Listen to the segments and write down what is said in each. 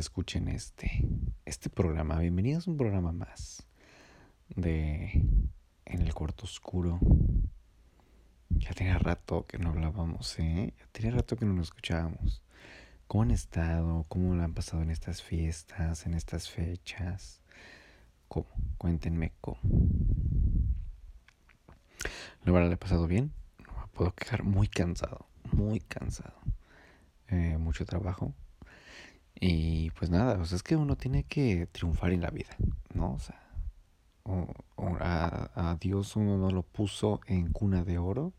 escuchen este, este programa. Bienvenidos a un programa más de En el cuarto oscuro. Ya tenía rato que no hablábamos, ¿eh? Ya tenía rato que no nos escuchábamos. ¿Cómo han estado? ¿Cómo lo han pasado en estas fiestas, en estas fechas? ¿Cómo? Cuéntenme cómo. La verdad le pasado bien. No me puedo quejar. Muy cansado. Muy cansado. Eh, mucho trabajo. Y pues nada, o sea, es que uno tiene que triunfar en la vida, ¿no? O sea, a, Dios uno no lo puso en cuna de oro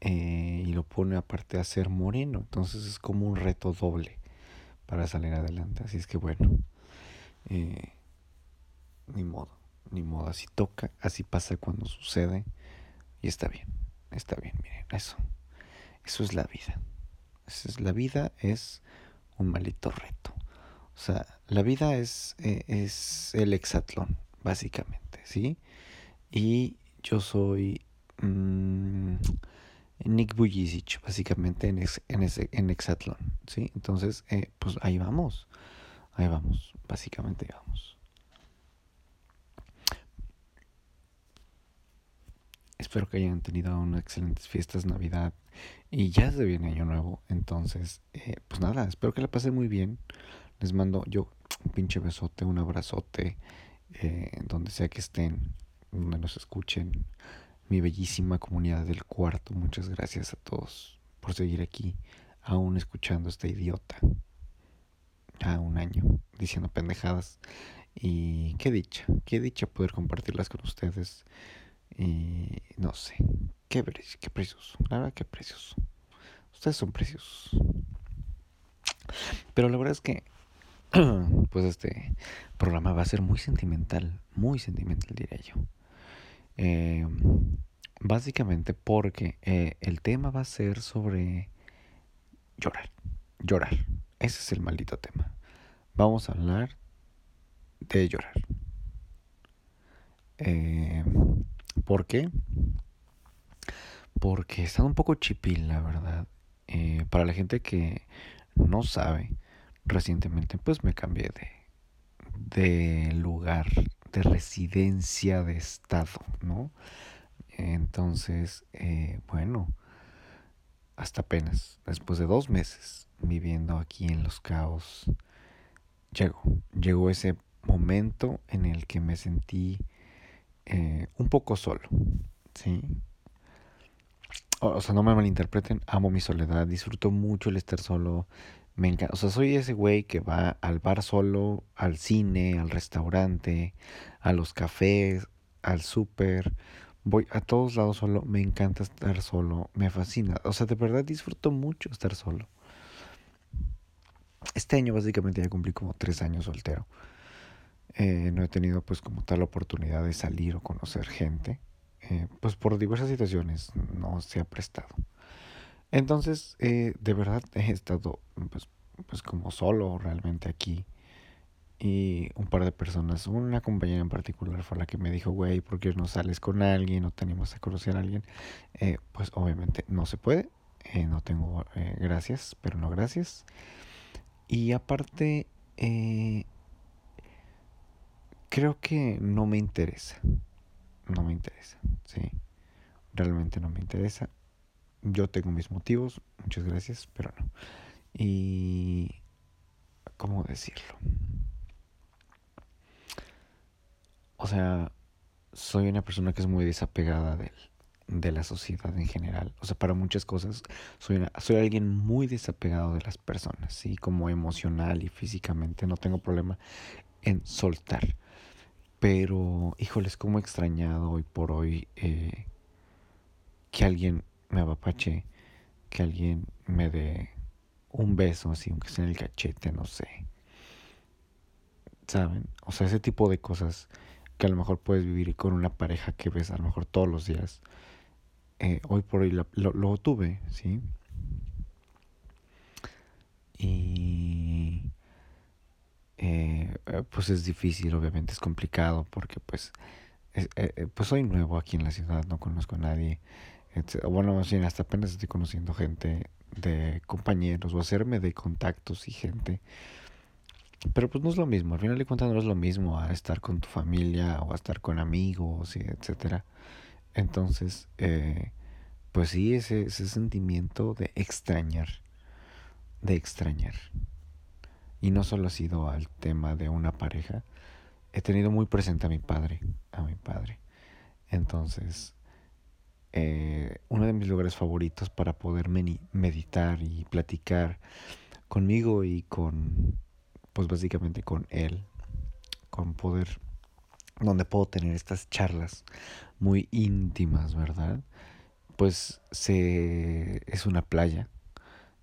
eh, y lo pone aparte a ser moreno. Entonces es como un reto doble para salir adelante. Así es que bueno, eh, ni modo, ni modo. Así toca, así pasa cuando sucede. Y está bien, está bien, miren, eso. Eso es la vida. es, la vida es un malito reto. O sea, la vida es, eh, es el hexatlón, básicamente, ¿sí? Y yo soy mmm, Nick Bujicic, básicamente en, en, ese, en hexatlón, ¿sí? Entonces, eh, pues ahí vamos, ahí vamos, básicamente vamos. Espero que hayan tenido unas excelentes fiestas Navidad y ya se viene Año Nuevo. Entonces, eh, pues nada, espero que la pasen muy bien. Les mando yo un pinche besote, un abrazote, eh, donde sea que estén, donde nos escuchen. Mi bellísima comunidad del cuarto, muchas gracias a todos por seguir aquí, aún escuchando a este idiota. Ya un año diciendo pendejadas. Y qué dicha, qué dicha poder compartirlas con ustedes. Y no sé, qué, qué precioso, la verdad, qué precioso. Ustedes son preciosos. Pero la verdad es que, pues este programa va a ser muy sentimental, muy sentimental diría yo. Eh, básicamente porque eh, el tema va a ser sobre llorar, llorar. Ese es el maldito tema. Vamos a hablar de llorar. Eh, ¿Por qué? Porque está un poco chipil, la verdad. Eh, para la gente que no sabe, recientemente pues me cambié de, de lugar, de residencia, de estado, ¿no? Entonces, eh, bueno, hasta apenas, después de dos meses viviendo aquí en Los Caos, llegó, llegó ese momento en el que me sentí eh, un poco solo, ¿sí? O, sea, no me malinterpreten, amo mi soledad, disfruto mucho el estar solo, me encanta, o sea, soy ese güey que va al bar solo, al cine, al restaurante, a los cafés, al súper, voy a todos lados solo, me encanta estar solo, me fascina, o sea, de verdad disfruto mucho estar solo. Este año básicamente ya cumplí como tres años soltero. Eh, no he tenido pues como tal oportunidad de salir o conocer gente. Eh, pues por diversas situaciones no se ha prestado. Entonces, eh, de verdad he estado pues, pues como solo realmente aquí. Y un par de personas, una compañera en particular fue la que me dijo, güey, ¿por qué no sales con alguien? ¿No tenemos a conocer a alguien? pues obviamente no se puede. no tengo gracias, pero no gracias. Y aparte, creo que no me interesa. No me interesa, sí. Realmente no me interesa. Yo tengo mis motivos, muchas gracias, pero no. Y... ¿Cómo decirlo? O sea, soy una persona que es muy desapegada de la sociedad en general. O sea, para muchas cosas soy, soy alguien muy desapegado de las personas, ¿sí? Como emocional y físicamente. No tengo problema en soltar. Pero, híjoles, como he extrañado hoy por hoy eh, que alguien me apapache, que alguien me dé un beso, así, aunque sea en el cachete, no sé. ¿Saben? O sea, ese tipo de cosas que a lo mejor puedes vivir con una pareja que ves a lo mejor todos los días. Eh, hoy por hoy lo, tuve, ¿sí? Y pues es difícil, obviamente es complicado porque pues eh, eh, pues soy nuevo aquí en la ciudad, no conozco a nadie. Bueno, más bien hasta apenas estoy conociendo gente de compañeros o hacerme de contactos y gente. Pero pues no es lo mismo, al final de cuentas no es lo mismo a estar con tu familia o estar con amigos, y etcétera. Entonces, eh, pues sí, ese, ese sentimiento de extrañar, de extrañar. Y no solo ha sido al tema de una pareja, he tenido muy presente a mi padre, a mi padre. Entonces, eh, uno de mis lugares favoritos para poder meditar y platicar conmigo y con, pues básicamente con él, con poder, donde puedo tener estas charlas muy íntimas, ¿verdad? Pues se, es una playa.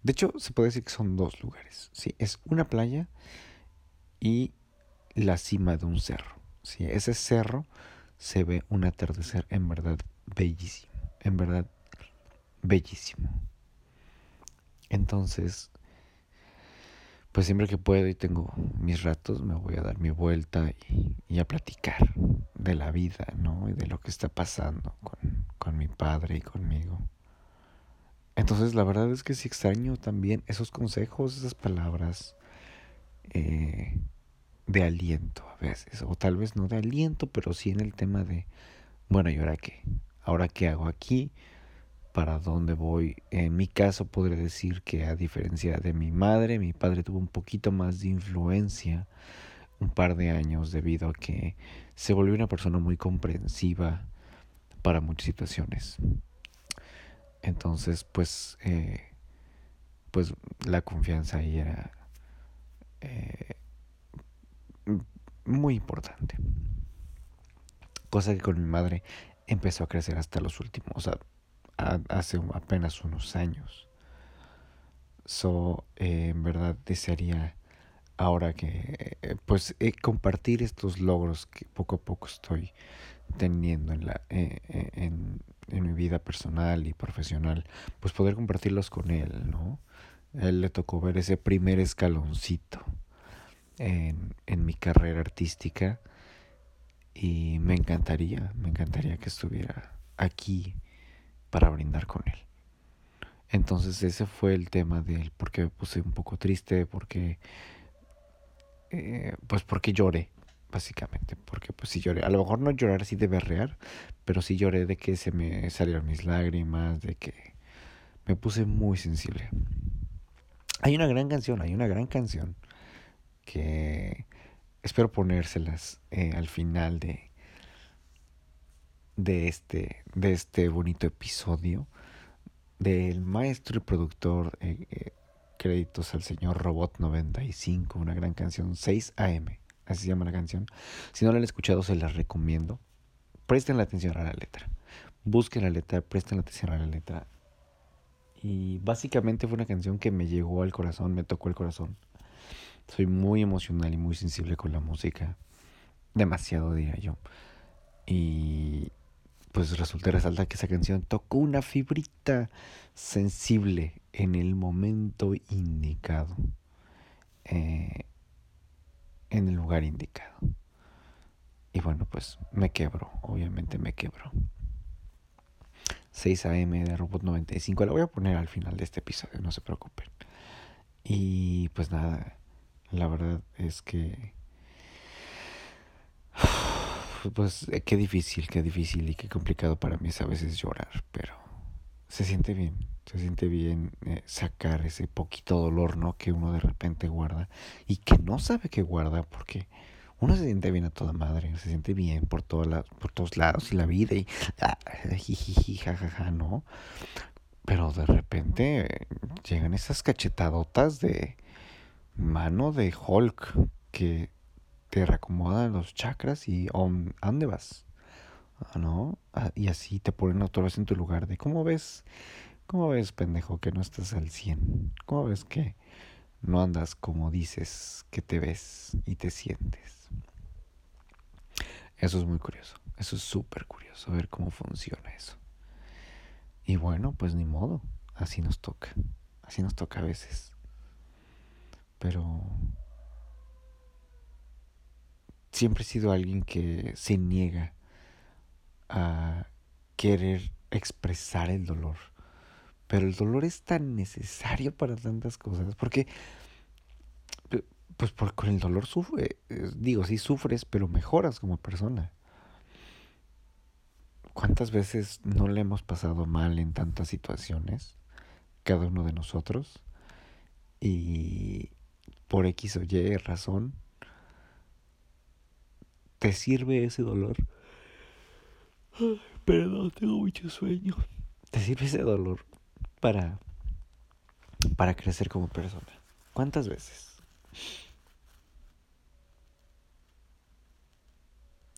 De hecho, se puede decir que son dos lugares. Sí, es una playa y la cima de un cerro. Sí, ese cerro se ve un atardecer en verdad bellísimo, en verdad bellísimo. Entonces, pues siempre que puedo y tengo mis ratos, me voy a dar mi vuelta y, a platicar de la vida, ¿no? Y de lo que está pasando con, con mi padre y conmigo. Entonces, la verdad es que sí extraño también esos consejos, esas palabras. Eh, de aliento a veces, o tal vez no de aliento, pero sí en el tema de, bueno, ¿y ahora qué? ¿Ahora qué hago aquí? ¿Para dónde voy? En mi caso podría decir que a diferencia de mi madre, mi padre tuvo un poquito más de influencia un par de años debido a que se volvió una persona muy comprensiva para muchas situaciones. Entonces, pues, eh, pues la confianza ahí era eh, muy importante. Cosa que con mi madre empezó a crecer hasta los últimos, o sea, hace apenas unos años. So, eh, en verdad desearía ahora que, pues, compartir estos logros que poco a poco estoy teniendo en, la, en, en, mi vida personal y profesional, pues poder compartirlos con él, ¿no? Él le tocó ver ese primer escaloncito en, en mi carrera artística y me encantaría, me encantaría que estuviera aquí para brindar con él. Entonces ese fue el tema de él, porque me puse un poco triste, porque eh, pues porque lloré, básicamente, porque pues sí lloré, a lo mejor no llorar así de berrear, pero sí lloré de que se me salieron mis lágrimas, de que me puse muy sensible. Hay una gran canción, hay una gran canción que espero ponérselas eh, al final de, de, este, de este bonito episodio del maestro y productor eh, eh, créditos al señor Robot 95 una gran canción 6 AM así se llama la canción si no la han escuchado se la recomiendo presten la atención a la letra busquen la letra presten la atención a la letra y básicamente fue una canción que me llegó al corazón me tocó el corazón soy muy emocional y muy sensible con la música. Demasiado, diría yo. Y pues resulta resalta que esa canción tocó una fibrita sensible en el momento indicado. Eh, en el lugar indicado. Y bueno, pues me quebro, obviamente me quebro. 6 AM de Robot 95, la voy a poner al final de este episodio, no se preocupen. Y pues nada, la verdad es que... Pues eh, qué difícil, qué difícil y qué complicado para mí es a veces llorar, pero se siente bien, se siente bien eh, sacar ese poquito dolor, ¿no? Que uno de repente guarda y que no sabe que guarda porque uno se siente bien a toda madre, se siente bien por, todas por todos lados y la vida y ah, jijiji, jajaja, ¿no? Pero de repente llegan esas cachetadotas de mano de Hulk que te reacomoda los chakras y ¿a dónde vas? ¿No? Ah, y así te ponen otra vez en tu lugar de ¿cómo ves? ¿Cómo ves, pendejo, que no estás al 100? ¿Cómo ves que no andas como dices que te ves y te sientes? Eso es muy curioso. Eso es súper curioso ver cómo funciona eso. Y bueno, pues ni modo. Así nos toca. Así nos toca a veces pero siempre he sido alguien que se niega a querer expresar el dolor. Pero el dolor es tan necesario para tantas cosas. Porque, pues por, con el dolor sufre, digo, sí sufres, pero mejoras como persona. ¿Cuántas veces no le hemos pasado mal en tantas situaciones? Cada uno de nosotros. Y por X o Y razón, te sirve ese dolor. Perdón, tengo mucho sueño. Te sirve ese dolor para, para crecer como persona. ¿Cuántas veces?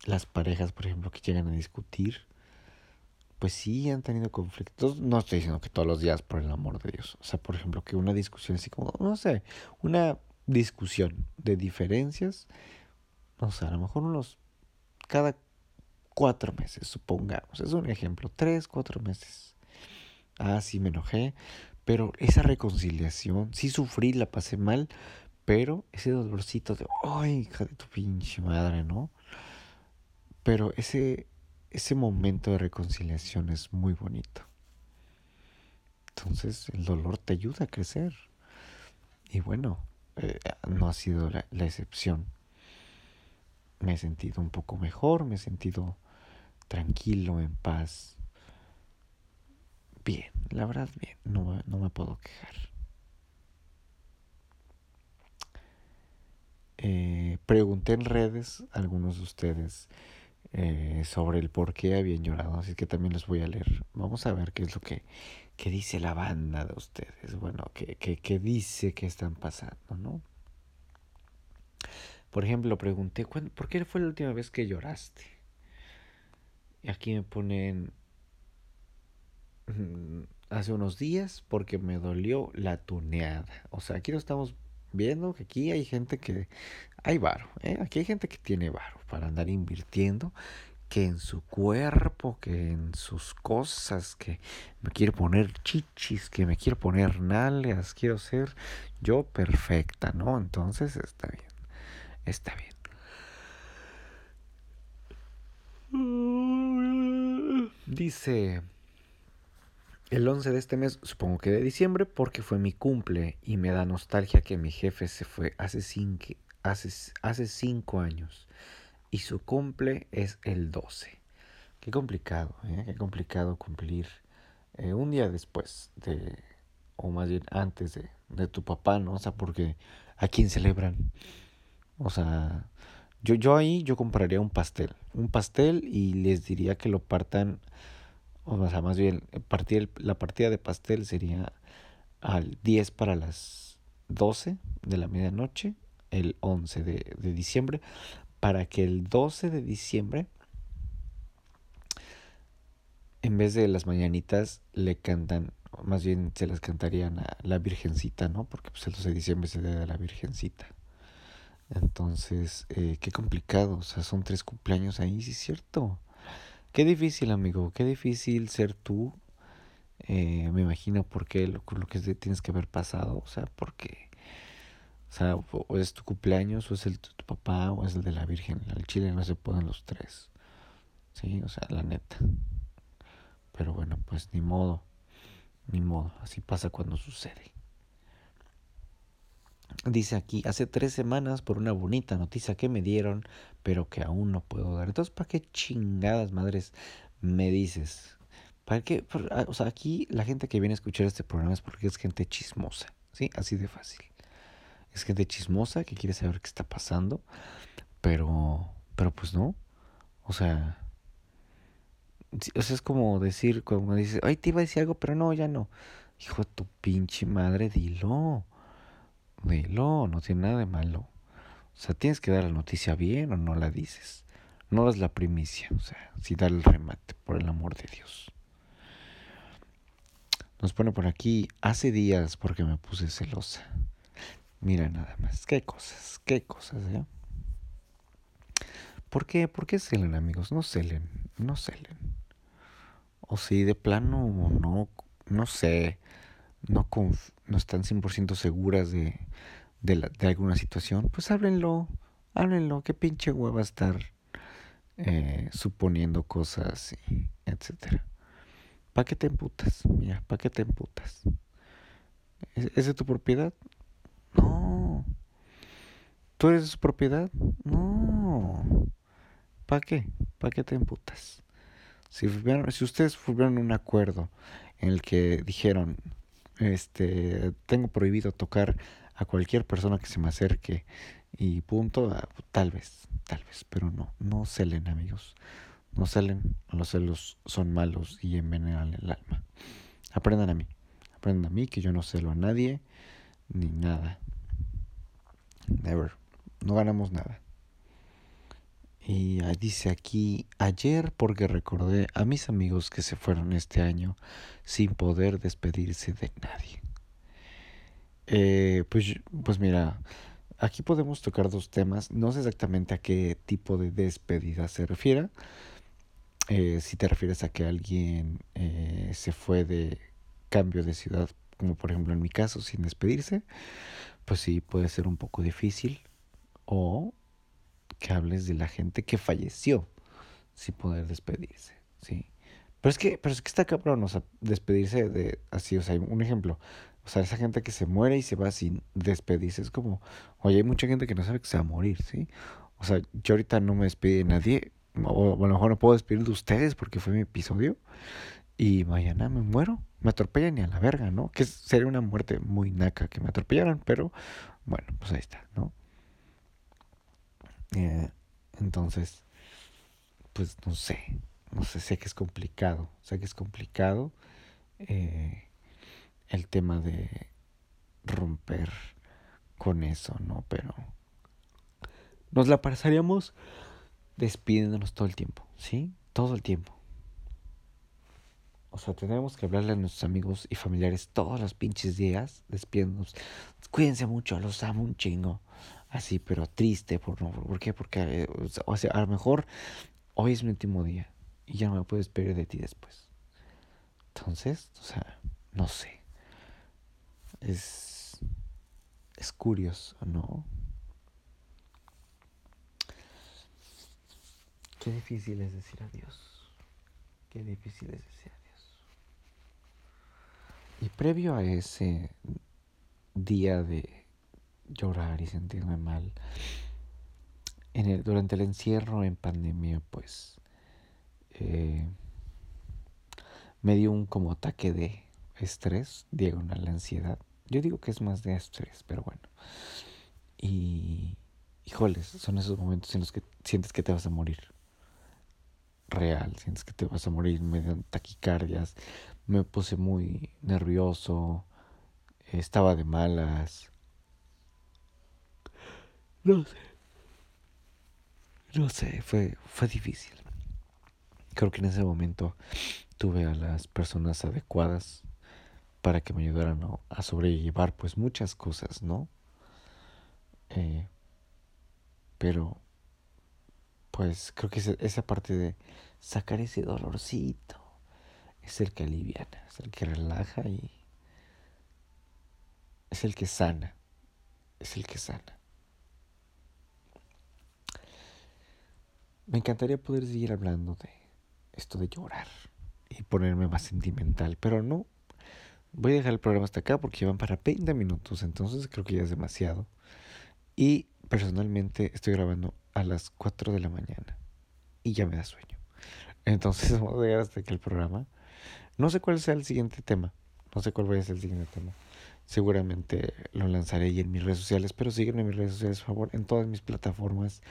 Las parejas, por ejemplo, que llegan a discutir, pues sí han tenido conflictos. No estoy diciendo que todos los días, por el amor de Dios. O sea, por ejemplo, que una discusión así como, no sé, una discusión de diferencias, o sea, a lo mejor unos cada cuatro meses, supongamos. Es un ejemplo, tres, cuatro meses. Ah, sí me enojé, pero esa reconciliación, sí sufrí, la pasé mal, pero ese dolorcito de, ay, hija de tu pinche madre, ¿no? Pero ese, ese momento de reconciliación es muy bonito. Entonces el dolor te ayuda a crecer. Y bueno, eh, no ha sido la, la excepción me he sentido un poco mejor, me he sentido tranquilo, en paz. Bien, la verdad bien, no, no me puedo quejar. Eh, pregunté en redes a algunos de ustedes eh, sobre el por qué habían llorado, así que también les voy a leer. Vamos a ver qué es lo que, que dice la banda de ustedes, bueno, qué, qué, qué dice que están pasando, ¿no? Por ejemplo, pregunté, ¿por qué fue la última vez que lloraste? Y aquí me ponen mm, hace unos días porque me dolió la tuneada. O sea, aquí lo estamos viendo que aquí hay gente que hay varo, ¿eh? aquí hay gente que tiene varo para andar invirtiendo que en su cuerpo, que en sus cosas, que me quiere poner chichis, que me quiere poner nalgas, quiero ser yo perfecta, ¿no? Entonces está bien. Está bien. Dice el 11 de este mes, supongo que de diciembre, porque fue mi cumple y me da nostalgia que mi jefe se fue hace cinco, hace, hace cinco años y su cumple es el 12. Qué complicado, ¿eh? qué complicado cumplir eh, un día después de, o más bien antes de, de tu papá, ¿no? O sea, porque a quién celebran o sea, yo, yo ahí yo compraría un pastel. Un pastel y les diría que lo partan. O sea, más bien, la partida de pastel sería al 10 para las 12 de la medianoche, el 11 de, de diciembre, para que el 12 de diciembre, en vez de las mañanitas, le cantan, más bien se las cantarían a la Virgencita, ¿no? Porque pues el 12 de diciembre se debe a la Virgencita. Entonces, eh, qué complicado, o sea, son tres cumpleaños ahí, sí es cierto. Qué difícil, amigo, qué difícil ser tú. Eh, me imagino por qué lo, lo que tienes que haber pasado, o sea, porque, o sea, o es tu cumpleaños, o es el de tu papá, o es el de la Virgen. Al Chile no se pueden los tres, sí, o sea, la neta. Pero bueno, pues ni modo, ni modo, así pasa cuando sucede. Dice aquí, hace tres semanas por una bonita noticia que me dieron, pero que aún no puedo dar. Entonces, ¿para qué chingadas madres me dices? ¿Para qué? Ah, o sea, aquí la gente que viene a escuchar este programa es porque es gente chismosa, ¿sí? Así de fácil. Es gente chismosa que quiere saber qué está pasando, pero, pero pues no. O sea, o sea, es como decir, como dices, ay, te iba a decir algo, pero no, ya no. Hijo de tu pinche madre, dilo dilo, no tiene nada de malo. O sea, tienes que dar la noticia bien o no la dices. No das la primicia, o sea, si da el remate, por el amor de Dios. Nos pone por aquí, hace días porque me puse celosa. Mira nada más, qué cosas, qué cosas, ¿eh? ¿Por qué? ¿Por qué celen, amigos? No celen, no celen. O si de plano no, no sé, no, no están 100% seguras de, de, alguna situación, pues háblenlo, háblenlo, qué pinche hueva estar eh, suponiendo cosas, y etcétera. ¿Para qué te emputas? Mira, ¿para qué te emputas? ¿Es, de tu propiedad? No. ¿Tú eres de su propiedad? No. ¿Para qué? ¿Para qué te emputas? Si, si ustedes fueron un acuerdo en el que dijeron, este, tengo prohibido tocar a cualquier persona que se me acerque y punto, ah, tal vez, tal vez, pero no, no celen amigos, no celen, los celos son malos y envenenan el alma. Aprendan a mí, aprendan a mí que yo no celo a nadie ni nada. Never, no ganamos nada. Y dice aquí, ayer porque recordé a mis amigos que se fueron este año sin poder despedirse de nadie. Eh, pues, pues mira, aquí podemos tocar dos temas. No sé exactamente a qué tipo de despedida se refiere. Eh, si te refieres a que alguien eh, se fue de cambio de ciudad, como por ejemplo en mi caso, sin despedirse, pues sí, puede ser un poco difícil. O que hables de la gente que falleció sin poder despedirse, ¿sí? Pero es que, pero es que está cabrón, o despedirse de así, o sea, un ejemplo, o sea, esa gente que se muere y se va sin despedirse, es como, oye, hay mucha gente que no sabe que se va a morir, ¿sí? O sea, yo ahorita no me despedí de nadie, o, a lo mejor no puedo despedir de ustedes porque fue mi episodio, y mañana me muero, me atropellan y a la verga, ¿no? Que sería una muerte muy naca que me atropellaran, pero bueno, pues ahí está, ¿no? Eh, entonces, pues no sé, no sé, sé que es complicado, sé que es complicado eh, el tema de romper con eso, ¿no? Pero nos la pasaríamos despidiéndonos todo el tiempo, ¿sí? Todo el tiempo. O sea, tenemos que hablarle a nuestros amigos y familiares todos los pinches días, despidiéndonos. Cuídense mucho, los amo un chingo así, pero triste. ¿Por, no, ¿por qué? Porque eh, o sea, a lo mejor hoy es mi último día y ya no me puedes despedir de ti después. Entonces, o sea, no sé. Es, es curioso, ¿no? Qué difícil es decir adiós. Qué difícil es decir adiós. Y previo a ese día de llorar y sentirme mal. En el, durante el encierro en pandemia, pues eh, me dio un como ataque de estrés, diagonal la ansiedad. Yo digo que es más de estrés, pero bueno. Y, híjoles, son esos momentos en los que sientes que te vas a morir. Real, sientes que te vas a morir, me dio taquicardias, me puse muy nervioso, estaba de malas, no sé. No sé, fue, fue difícil. Creo que en ese momento tuve a las personas adecuadas para que me ayudaran a sobrellevar pues muchas cosas, ¿no? Eh, pero pues creo que esa parte de sacar ese dolorcito es el que aliviana, es el que relaja y es el que sana, es el que sana. Me encantaría poder seguir hablando de esto de llorar y ponerme más sentimental, pero no. Voy a dejar el programa hasta acá porque van para 20 minutos, entonces creo que ya es demasiado. Y personalmente estoy grabando a las 4 de la mañana y ya me da sueño. Entonces vamos a llegar hasta aquí el programa. No sé cuál sea el siguiente tema. No sé cuál va a ser el siguiente tema. Seguramente lo lanzaré ahí en mis redes sociales, pero sígueme en mis redes sociales, por favor, en todas mis plataformas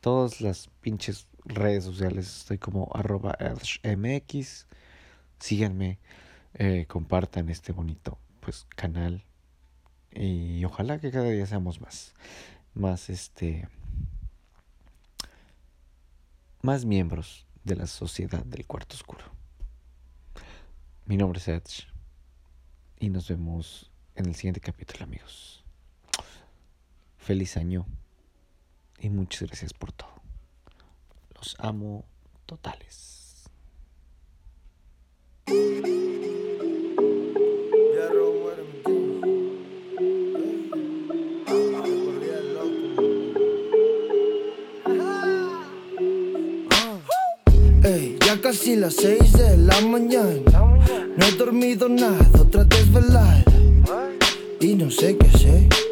todas las pinches redes sociales. Estoy como arroba mx. Síganme, eh, compartan este bonito pues canal. Y ojalá que cada día seamos más. Más este. Más miembros de la sociedad del cuarto oscuro. Mi nombre es Edge. Y nos vemos en el siguiente capítulo, amigos. Feliz año y muchas gracias por todo. Los amo totales. casi las seis de la mañana. No he dormido nada, otra desvelada. Y no sé qué hacer.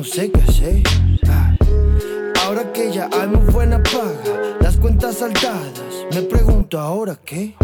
No sé qué hacer. Ah. Ahora que ya hay muy buena paga, las cuentas saldadas, me pregunto ahora qué.